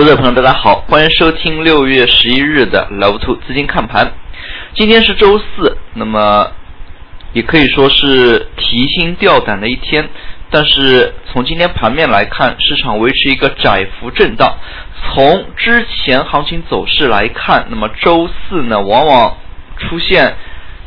投资者朋友，大家好，欢迎收听六月十一日的老兔资金看盘。今天是周四，那么也可以说是提心吊胆的一天。但是从今天盘面来看，市场维持一个窄幅震荡。从之前行情走势来看，那么周四呢，往往出现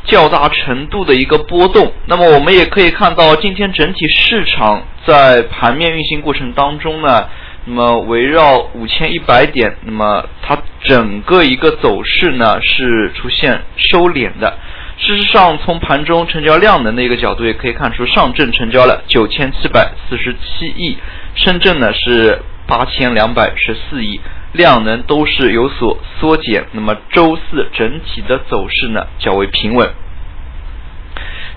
较大程度的一个波动。那么我们也可以看到，今天整体市场在盘面运行过程当中呢。那么围绕五千一百点，那么它整个一个走势呢是出现收敛的。事实上，从盘中成交量能的一个角度也可以看出，上证成交了九千七百四十七亿，深圳呢是八千两百十四亿，量能都是有所缩减。那么周四整体的走势呢较为平稳。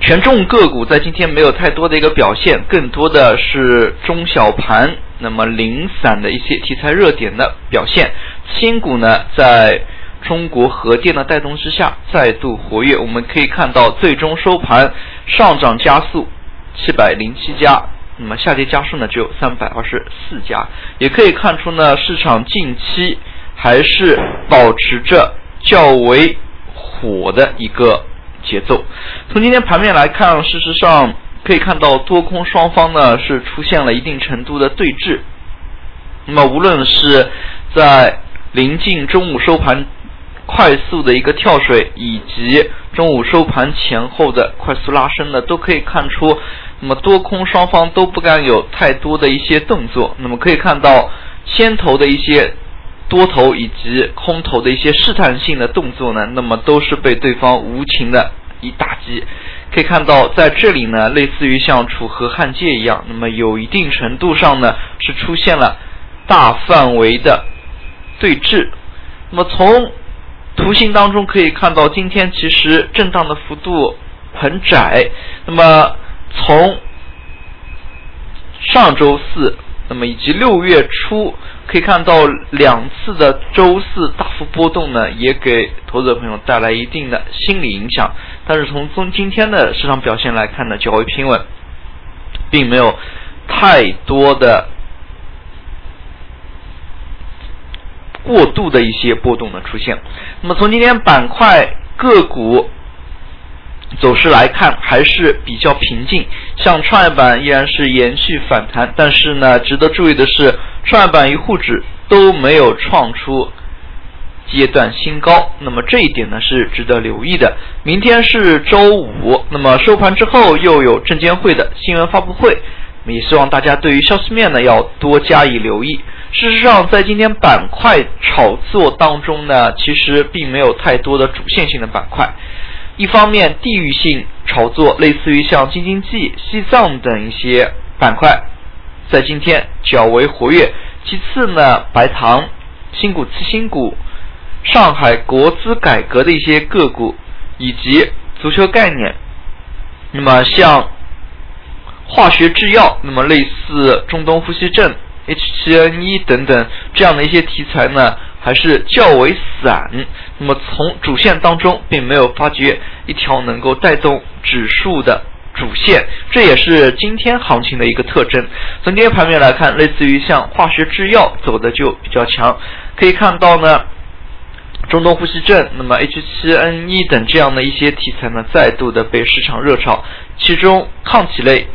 权重个股在今天没有太多的一个表现，更多的是中小盘，那么零散的一些题材热点的表现。新股呢，在中国核电的带动之下再度活跃。我们可以看到，最终收盘上涨加速七百零七家，那么下跌加速呢只有三百二十四家。也可以看出呢，市场近期还是保持着较为火的一个。节奏，从今天盘面来看，事实上可以看到多空双方呢是出现了一定程度的对峙。那么无论是在临近中午收盘快速的一个跳水，以及中午收盘前后的快速拉升呢，都可以看出，那么多空双方都不敢有太多的一些动作。那么可以看到先头的一些。多头以及空头的一些试探性的动作呢，那么都是被对方无情的一打击。可以看到，在这里呢，类似于像楚河汉界一样，那么有一定程度上呢，是出现了大范围的对峙。那么从图形当中可以看到，今天其实震荡的幅度很窄。那么从上周四，那么以及六月初。可以看到两次的周四大幅波动呢，也给投资者朋友带来一定的心理影响。但是从从今天的市场表现来看呢，较为平稳，并没有太多的过度的一些波动的出现。那么从今天板块个股。走势来看还是比较平静，像创业板依然是延续反弹，但是呢，值得注意的是，创业板与沪指都没有创出阶段新高，那么这一点呢是值得留意的。明天是周五，那么收盘之后又有证监会的新闻发布会，也希望大家对于消息面呢要多加以留意。事实上，在今天板块炒作当中呢，其实并没有太多的主线性的板块。一方面，地域性炒作，类似于像京津冀、西藏等一些板块，在今天较为活跃。其次呢，白糖、新股次新股、上海国资改革的一些个股，以及足球概念，那么像化学制药，那么类似中东呼吸症、H7N1 等等这样的一些题材呢？还是较为散，那么从主线当中并没有发掘一条能够带动指数的主线，这也是今天行情的一个特征。从今天盘面来看，类似于像化学制药走的就比较强，可以看到呢，中东呼吸症，那么 H7N1 等这样的一些题材呢，再度的被市场热炒，其中抗体类，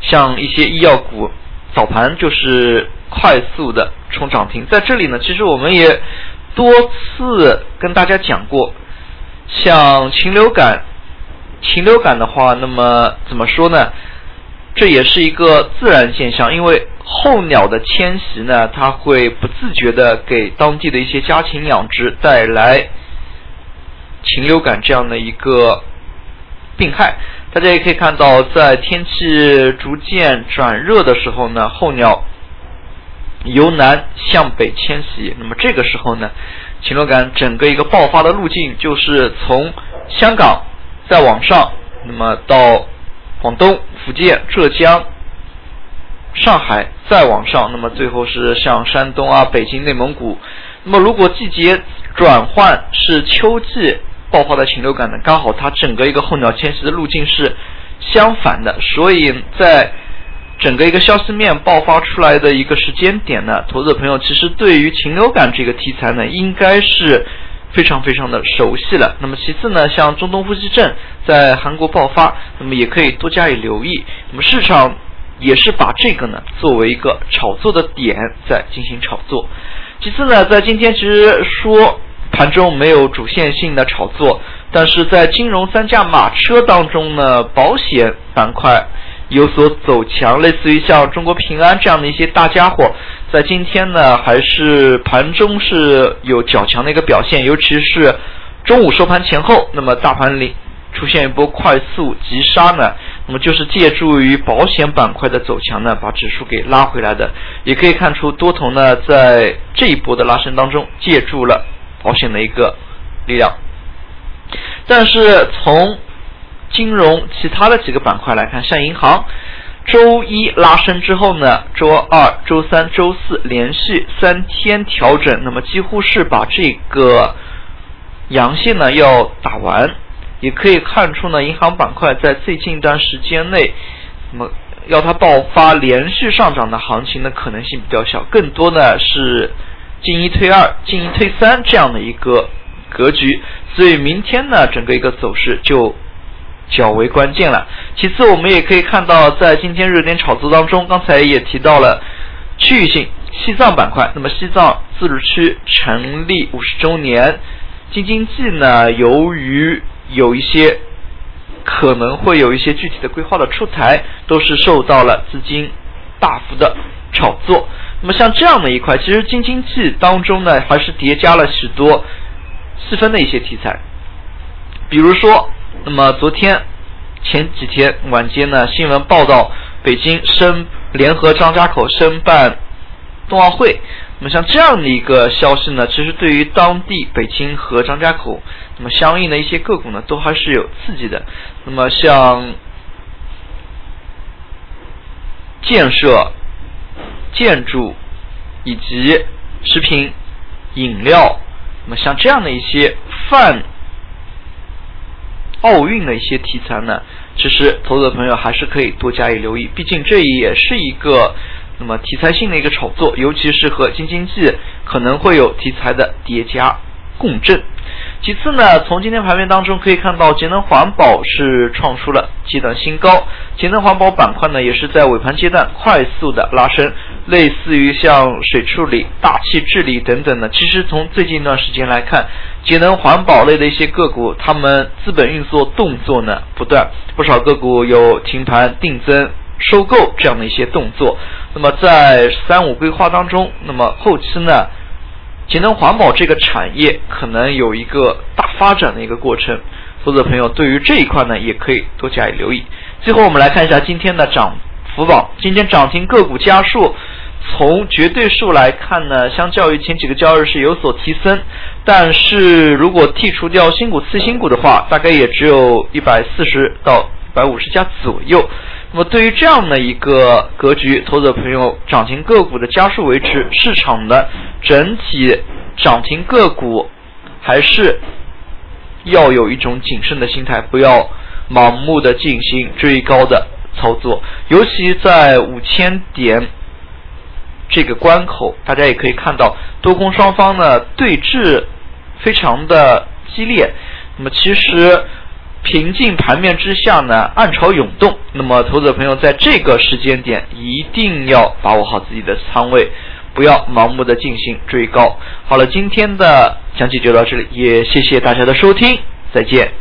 像一些医药股，早盘就是。快速的冲涨停，在这里呢，其实我们也多次跟大家讲过，像禽流感，禽流感的话，那么怎么说呢？这也是一个自然现象，因为候鸟的迁徙呢，它会不自觉的给当地的一些家禽养殖带来禽流感这样的一个病害。大家也可以看到，在天气逐渐转热的时候呢，候鸟。由南向北迁徙，那么这个时候呢，禽流感整个一个爆发的路径就是从香港再往上，那么到广东、福建、浙江、上海再往上，那么最后是像山东啊、北京、内蒙古。那么如果季节转换是秋季爆发的禽流感呢，刚好它整个一个候鸟迁徙的路径是相反的，所以在整个一个消息面爆发出来的一个时间点呢，投资者朋友其实对于禽流感这个题材呢，应该是非常非常的熟悉了。那么其次呢，像中东呼吸症在韩国爆发，那么也可以多加以留意。那么市场也是把这个呢作为一个炒作的点在进行炒作。其次呢，在今天其实说盘中没有主线性的炒作，但是在金融三驾马车当中呢，保险板块。有所走强，类似于像中国平安这样的一些大家伙，在今天呢，还是盘中是有较强的一个表现，尤其是中午收盘前后，那么大盘里出现一波快速急杀呢，那么就是借助于保险板块的走强呢，把指数给拉回来的。也可以看出多头呢，在这一波的拉升当中，借助了保险的一个力量，但是从金融其他的几个板块来看，像银行，周一拉升之后呢，周二、周三、周四连续三天调整，那么几乎是把这个阳线呢要打完。也可以看出呢，银行板块在最近一段时间内，那么要它爆发连续上涨的行情的可能性比较小，更多呢是进一退二、进一退三这样的一个格局。所以明天呢，整个一个走势就。较为关键了。其次，我们也可以看到，在今天热点炒作当中，刚才也提到了区域性西藏板块。那么，西藏自治区成立五十周年，京津冀呢，由于有一些可能会有一些具体的规划的出台，都是受到了资金大幅的炒作。那么，像这样的一块，其实京津冀当中呢，还是叠加了许多细分的一些题材，比如说。那么昨天前几天晚间呢，新闻报道北京申联合张家口申办冬奥会。那么像这样的一个消息呢，其实对于当地北京和张家口，那么相应的一些个股呢，都还是有刺激的。那么像建设、建筑以及食品饮料，那么像这样的一些泛。奥运的一些题材呢，其实投资者朋友还是可以多加以留意，毕竟这也是一个那么题材性的一个炒作，尤其是和京津冀可能会有题材的叠加共振。其次呢，从今天盘面当中可以看到，节能环保是创出了阶段新高，节能环保板块呢也是在尾盘阶段快速的拉升，类似于像水处理、大气治理等等的。其实从最近一段时间来看，节能环保类的一些个股，他们资本运作动作呢不断，不少个股有停盘、定增、收购这样的一些动作。那么在“三五”规划当中，那么后期呢？节能环保这个产业可能有一个大发展的一个过程，投资者朋友对于这一块呢也可以多加以留意。最后我们来看一下今天的涨幅榜，今天涨停个股家数，从绝对数来看呢，相较于前几个交易日是有所提升，但是如果剔除掉新股次新股的话，大概也只有一百四十到一百五十家左右。那么对于这样的一个格局，投资者朋友涨停个股的家数维持，市场的整体涨停个股还是要有一种谨慎的心态，不要盲目的进行追高的操作。尤其在五千点这个关口，大家也可以看到多空双方呢对峙非常的激烈。那么其实。平静盘面之下呢，暗潮涌动。那么，投资者朋友在这个时间点一定要把握好自己的仓位，不要盲目的进行追高。好了，今天的讲解就到这里，也谢谢大家的收听，再见。